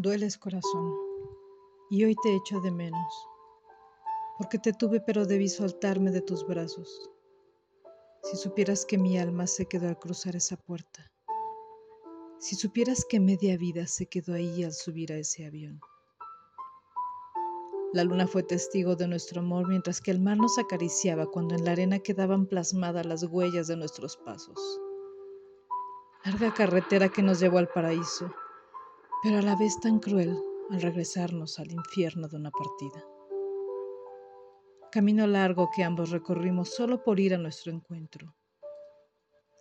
Dueles corazón, y hoy te echo de menos, porque te tuve pero debí soltarme de tus brazos. Si supieras que mi alma se quedó al cruzar esa puerta, si supieras que media vida se quedó ahí al subir a ese avión. La luna fue testigo de nuestro amor mientras que el mar nos acariciaba cuando en la arena quedaban plasmadas las huellas de nuestros pasos. Larga carretera que nos llevó al paraíso pero a la vez tan cruel al regresarnos al infierno de una partida. Camino largo que ambos recorrimos solo por ir a nuestro encuentro.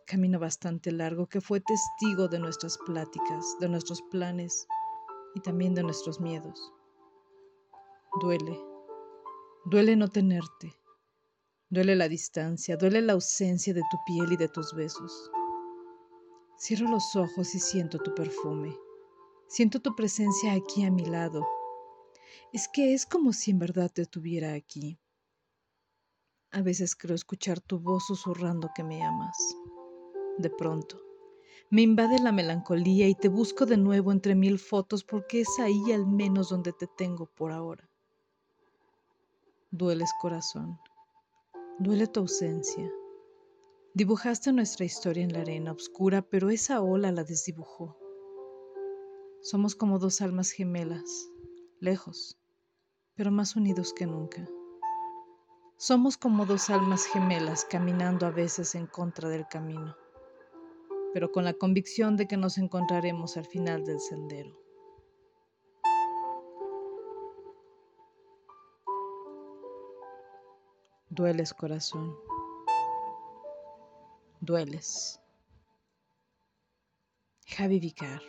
Camino bastante largo que fue testigo de nuestras pláticas, de nuestros planes y también de nuestros miedos. Duele, duele no tenerte, duele la distancia, duele la ausencia de tu piel y de tus besos. Cierro los ojos y siento tu perfume Siento tu presencia aquí a mi lado. Es que es como si en verdad te tuviera aquí. A veces creo escuchar tu voz susurrando que me amas. De pronto, me invade la melancolía y te busco de nuevo entre mil fotos porque es ahí al menos donde te tengo por ahora. Dueles corazón, duele tu ausencia. Dibujaste nuestra historia en la arena oscura, pero esa ola la desdibujó. Somos como dos almas gemelas, lejos, pero más unidos que nunca. Somos como dos almas gemelas caminando a veces en contra del camino, pero con la convicción de que nos encontraremos al final del sendero. Dueles corazón, dueles. Javi Vicar